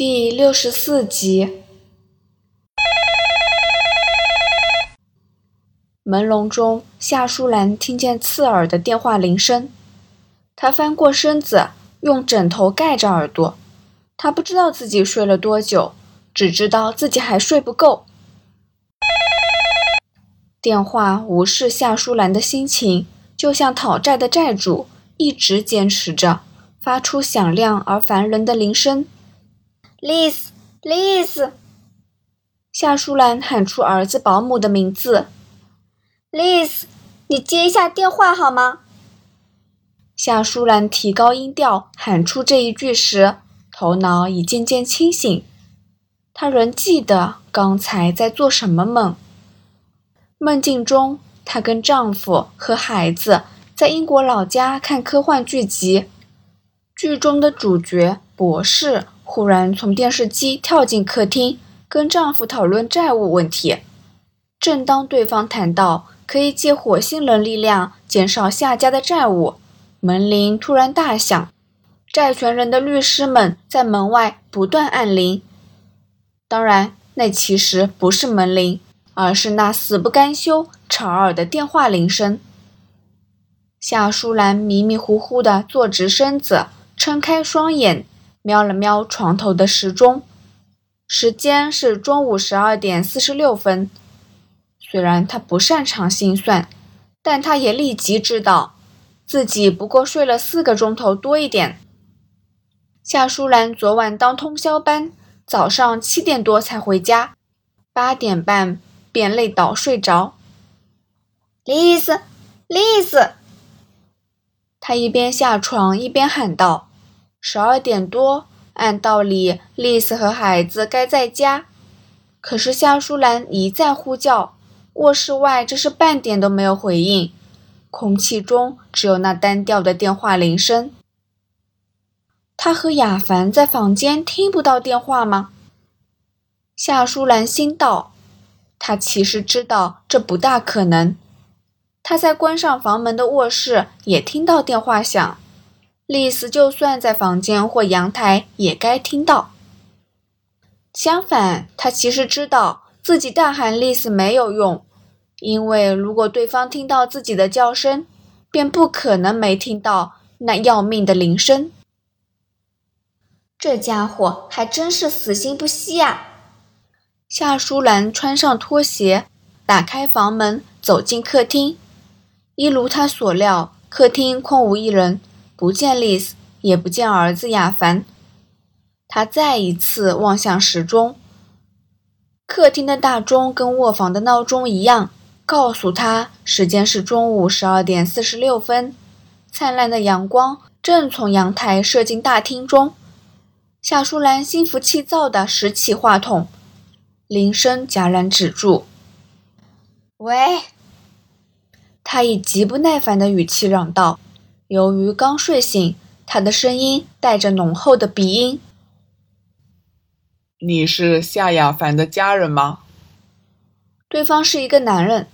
第六十四集。朦胧中，夏淑兰听见刺耳的电话铃声。她翻过身子，用枕头盖着耳朵。她不知道自己睡了多久，只知道自己还睡不够。电话无视夏淑兰的心情，就像讨债的债主，一直坚持着，发出响亮而烦人的铃声。Liz，Liz，夏淑兰喊出儿子保姆的名字。Liz，你接一下电话好吗？夏淑兰提高音调喊出这一句时，头脑已渐渐清醒。她仍记得刚才在做什么梦。梦境中，她跟丈夫和孩子在英国老家看科幻剧集。剧中的主角博士忽然从电视机跳进客厅，跟丈夫讨论债务问题。正当对方谈到，可以借火星人力量减少夏家的债务。门铃突然大响，债权人的律师们在门外不断按铃。当然，那其实不是门铃，而是那死不甘休、吵耳的电话铃声。夏淑兰迷迷糊糊地坐直身子，撑开双眼，瞄了瞄床头的时钟，时间是中午十二点四十六分。虽然他不擅长心算，但他也立即知道自己不过睡了四个钟头多一点。夏淑兰昨晚当通宵班，早上七点多才回家，八点半便累倒睡着。丽丝，丽丝，他一边下床一边喊道：“十二点多，按道理丽丝和孩子该在家，可是夏淑兰一再呼叫。”卧室外，这是半点都没有回应，空气中只有那单调的电话铃声。他和雅凡在房间听不到电话吗？夏淑兰心道。她其实知道这不大可能。她在关上房门的卧室也听到电话响。丽丝就算在房间或阳台，也该听到。相反，他其实知道。自己大喊丽丝没有用，因为如果对方听到自己的叫声，便不可能没听到那要命的铃声。这家伙还真是死心不息啊！夏淑兰穿上拖鞋，打开房门，走进客厅。一如她所料，客厅空无一人，不见丽丝，也不见儿子亚凡。他再一次望向时钟。客厅的大钟跟卧房的闹钟一样，告诉他时间是中午十二点四十六分。灿烂的阳光正从阳台射进大厅中。夏淑兰心浮气躁地拾起话筒，铃声戛然止住。喂，他以极不耐烦的语气嚷道。由于刚睡醒，他的声音带着浓厚的鼻音。你是夏亚凡的家人吗？对方是一个男人，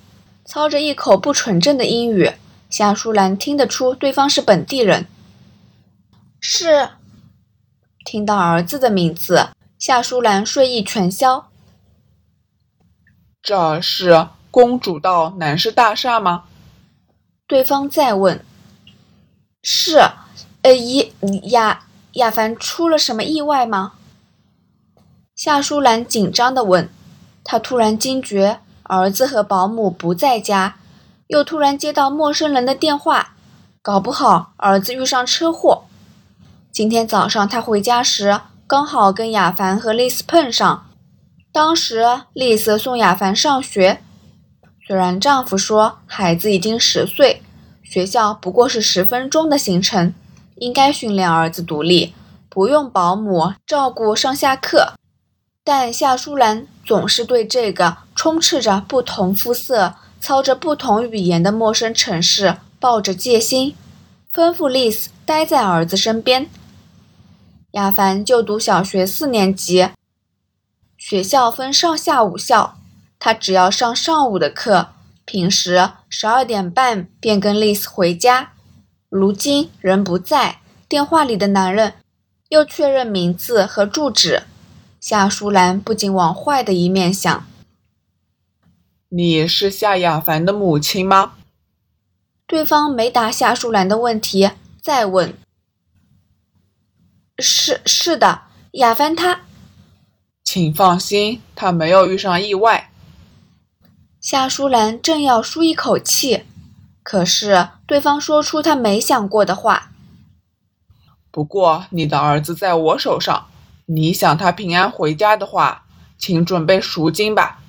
操着一口不纯正的英语，夏淑兰听得出对方是本地人。是。听到儿子的名字，夏淑兰睡意全消。这是公主道南市大厦吗？对方再问。是。呃，亚亚亚凡出了什么意外吗？夏淑兰紧张地问：“她突然惊觉儿子和保姆不在家，又突然接到陌生人的电话，搞不好儿子遇上车祸。今天早上她回家时，刚好跟亚凡和丽丝碰上。当时丽丝送亚凡上学，虽然丈夫说孩子已经十岁，学校不过是十分钟的行程，应该训练儿子独立，不用保姆照顾上下课。”但夏淑兰总是对这个充斥着不同肤色、操着不同语言的陌生城市抱着戒心，吩咐丽丝待在儿子身边。亚凡就读小学四年级，学校分上下午校，他只要上上午的课，平时十二点半便跟丽丝回家。如今人不在，电话里的男人又确认名字和住址。夏淑兰不禁往坏的一面想：你是夏亚凡的母亲吗？对方没答夏淑兰的问题，再问：“是是的，亚凡他。”请放心，他没有遇上意外。夏淑兰正要舒一口气，可是对方说出他没想过的话：“不过你的儿子在我手上，你想他平安回家的话，请准备赎金吧。”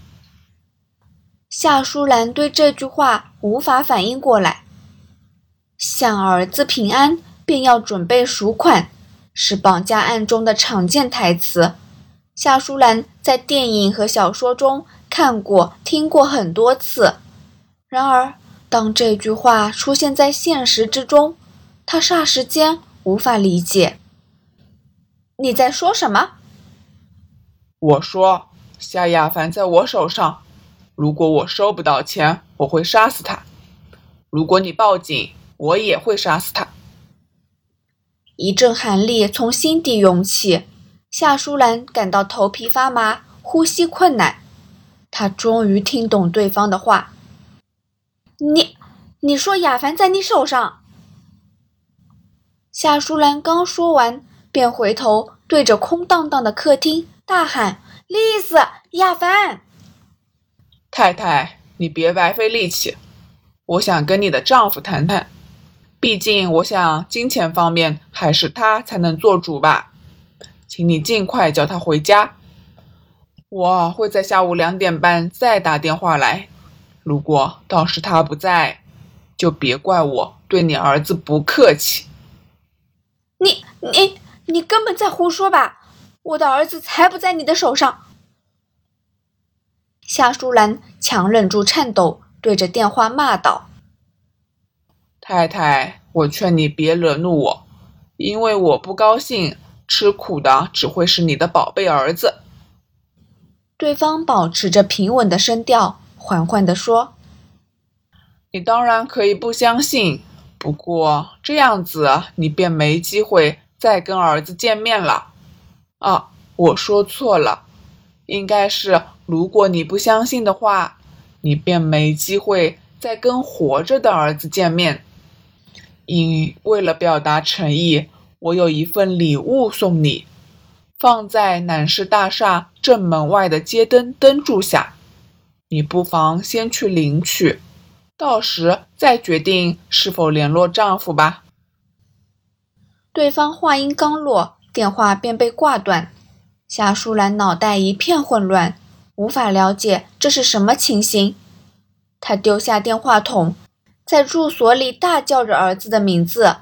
夏淑兰对这句话无法反应过来。想儿子平安，便要准备赎款，是绑架案中的常见台词。夏淑兰在电影和小说中看过、听过很多次。然而，当这句话出现在现实之中，他霎时间无法理解。你在说什么？我说，夏亚凡在我手上。如果我收不到钱，我会杀死他。如果你报警，我也会杀死他。一阵寒力从心底涌起，夏淑兰感到头皮发麻，呼吸困难。他终于听懂对方的话：“你，你说亚凡在你手上。”夏淑兰刚说完，便回头对着空荡荡的客厅大喊：“丽丝，亚凡！”太太，你别白费力气，我想跟你的丈夫谈谈。毕竟，我想金钱方面还是他才能做主吧。请你尽快叫他回家。我会在下午两点半再打电话来。如果到时他不在，就别怪我对你儿子不客气。你你你根本在胡说吧！我的儿子才不在你的手上。夏淑兰强忍住颤抖，对着电话骂道：“太太，我劝你别惹怒我，因为我不高兴，吃苦的只会是你的宝贝儿子。”对方保持着平稳的声调，缓缓地说：“你当然可以不相信，不过这样子你便没机会再跟儿子见面了。啊，我说错了，应该是。”如果你不相信的话，你便没机会再跟活着的儿子见面。因为了表达诚意，我有一份礼物送你，放在南市大厦正门外的街灯灯柱下。你不妨先去领取，到时再决定是否联络丈夫吧。对方话音刚落，电话便被挂断。夏淑兰脑袋一片混乱。无法了解这是什么情形，她丢下电话筒，在住所里大叫着儿子的名字。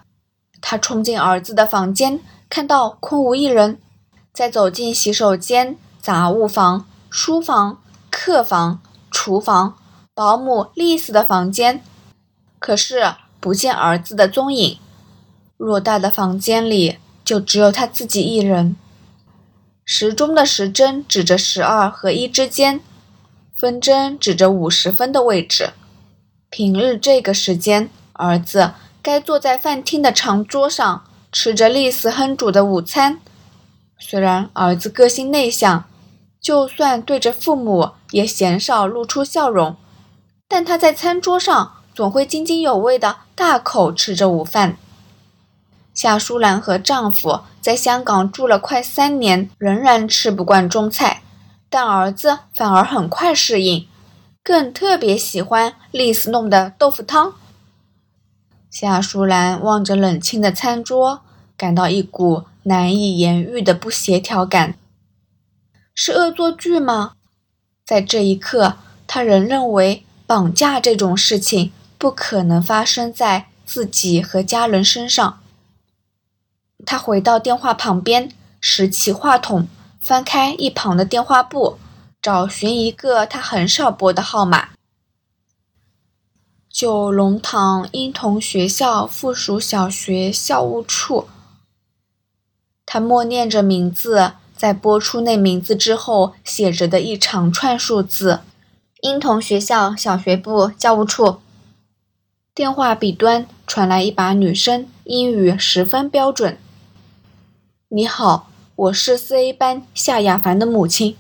他冲进儿子的房间，看到空无一人，再走进洗手间、杂物房、书房、客房、厨房、保姆丽丝的房间，可是不见儿子的踪影。偌大的房间里，就只有他自己一人。时钟的时针指着十二和一之间，分针指着五十分的位置。平日这个时间，儿子该坐在饭厅的长桌上，吃着丽丝烹煮的午餐。虽然儿子个性内向，就算对着父母也鲜少露出笑容，但他在餐桌上总会津津有味地大口吃着午饭。夏淑兰和丈夫在香港住了快三年，仍然吃不惯中菜，但儿子反而很快适应，更特别喜欢丽丝弄的豆腐汤。夏淑兰望着冷清的餐桌，感到一股难以言喻的不协调感。是恶作剧吗？在这一刻，他仍认为绑架这种事情不可能发生在自己和家人身上。他回到电话旁边，拾起话筒，翻开一旁的电话簿，找寻一个他很少拨的号码：九龙塘婴童学校附属小学校务处。他默念着名字，在播出那名字之后，写着的一长串数字：婴童学校小学部教务处。电话彼端传来一把女声，英语十分标准。你好，我是四 A 班夏亚凡的母亲。”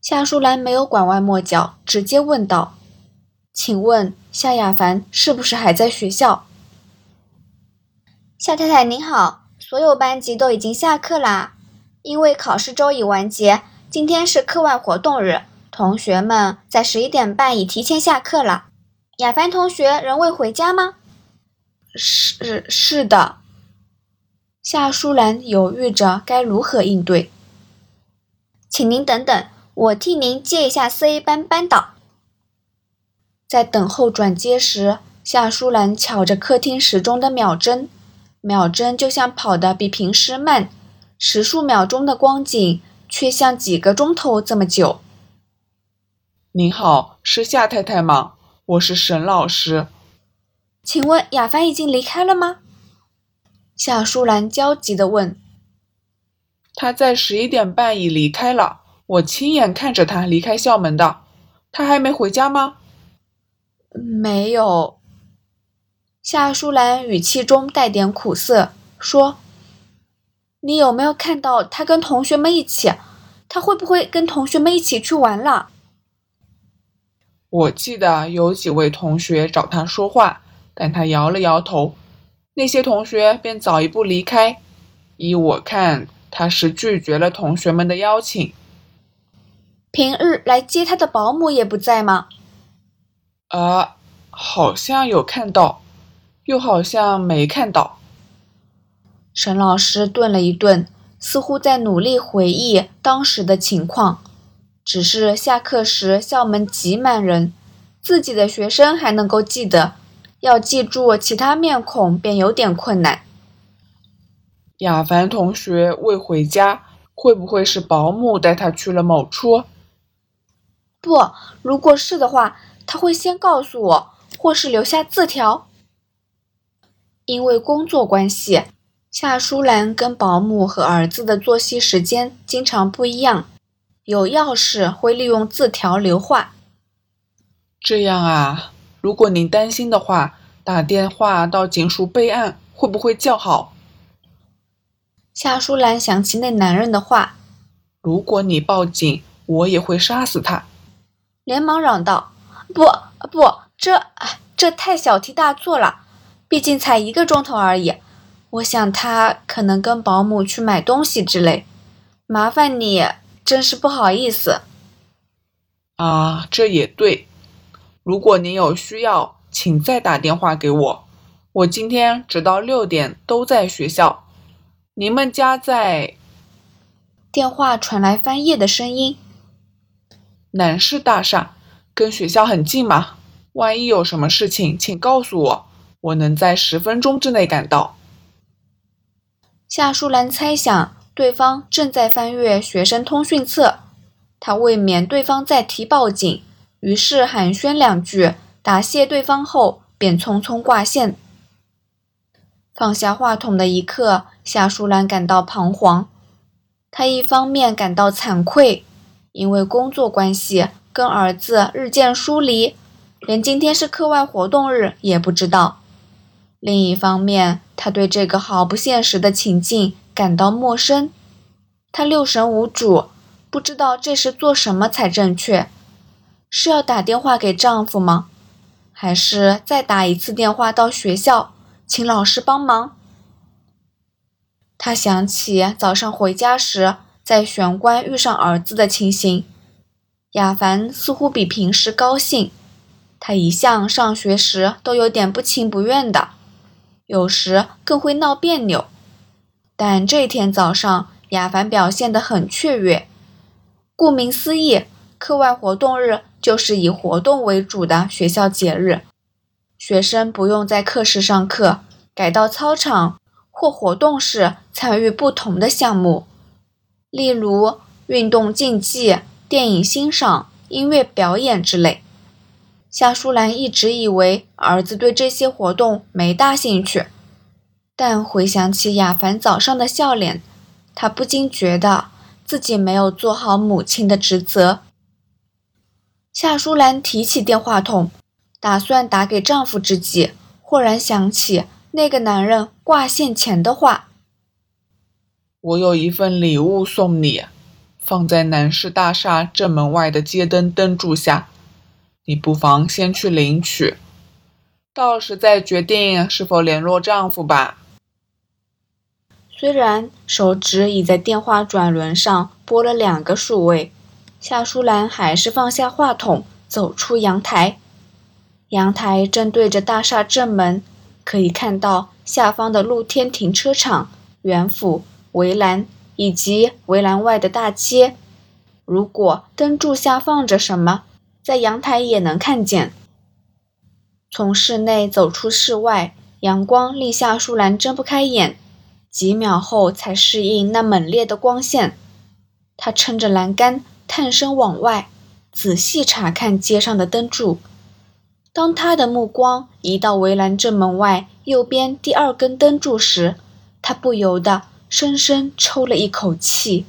夏淑兰没有拐弯抹角，直接问道：“请问夏亚凡是不是还在学校？”夏太太您好，所有班级都已经下课啦，因为考试周已完结，今天是课外活动日，同学们在十一点半已提前下课了。亚凡同学仍未回家吗？是是的。夏淑兰犹豫着该如何应对。请您等等。我替您接一下 C 班班导。在等候转接时，夏淑兰瞧着客厅时钟的秒针，秒针就像跑得比平时慢，十数秒钟的光景，却像几个钟头这么久。您好，是夏太太吗？我是沈老师。请问亚凡已经离开了吗？夏淑兰焦急地问。他在十一点半已离开了。我亲眼看着他离开校门的，他还没回家吗？没有。夏淑兰语气中带点苦涩，说：“你有没有看到他跟同学们一起？他会不会跟同学们一起去玩了？”我记得有几位同学找他说话，但他摇了摇头。那些同学便早一步离开。依我看，他是拒绝了同学们的邀请。平日来接他的保姆也不在吗？啊，好像有看到，又好像没看到。沈老师顿了一顿，似乎在努力回忆当时的情况。只是下课时校门挤满人，自己的学生还能够记得，要记住其他面孔便有点困难。亚凡同学未回家，会不会是保姆带他去了某处？不，如果是的话，他会先告诉我，或是留下字条。因为工作关系，夏淑兰跟保姆和儿子的作息时间经常不一样。有要事会利用字条留话。这样啊，如果您担心的话，打电话到警署备案会不会较好？夏淑兰想起那男人的话：“如果你报警，我也会杀死他。”连忙嚷道：“不不，这这太小题大做了，毕竟才一个钟头而已。我想他可能跟保姆去买东西之类。麻烦你，真是不好意思。”啊，这也对。如果您有需要，请再打电话给我。我今天直到六点都在学校。您们家在？电话传来翻页的声音。南市大厦跟学校很近嘛？万一有什么事情，请告诉我，我能在十分钟之内赶到。夏淑兰猜想对方正在翻阅学生通讯册，她未免对方再提报警，于是寒暄两句，答谢对方后，便匆匆挂线。放下话筒的一刻，夏淑兰感到彷徨，她一方面感到惭愧。因为工作关系，跟儿子日渐疏离，连今天是课外活动日也不知道。另一方面，他对这个毫不现实的情境感到陌生，他六神无主，不知道这时做什么才正确。是要打电话给丈夫吗？还是再打一次电话到学校，请老师帮忙？他想起早上回家时。在玄关遇上儿子的情形，亚凡似乎比平时高兴。他一向上学时都有点不情不愿的，有时更会闹别扭。但这天早上，亚凡表现得很雀跃。顾名思义，课外活动日就是以活动为主的学校节日，学生不用在课室上课，改到操场或活动室参与不同的项目。例如运动竞技、电影欣赏、音乐表演之类。夏淑兰一直以为儿子对这些活动没大兴趣，但回想起亚凡早上的笑脸，她不禁觉得自己没有做好母亲的职责。夏淑兰提起电话筒，打算打给丈夫之际，忽然想起那个男人挂线前的话。我有一份礼物送你，放在南市大厦正门外的街灯灯柱下，你不妨先去领取，到时再决定是否联络丈夫吧。”虽然手指已在电话转轮上拨了两个数位，夏淑兰还是放下话筒，走出阳台。阳台正对着大厦正门，可以看到下方的露天停车场、园府、围栏以及围栏外的大街。如果灯柱下放着什么，在阳台也能看见。从室内走出室外，阳光令夏树兰睁不开眼。几秒后才适应那猛烈的光线，他撑着栏杆探身往外，仔细查看街上的灯柱。当他的目光移到围栏正门外右边第二根灯柱时，他不由得深深抽了一口气。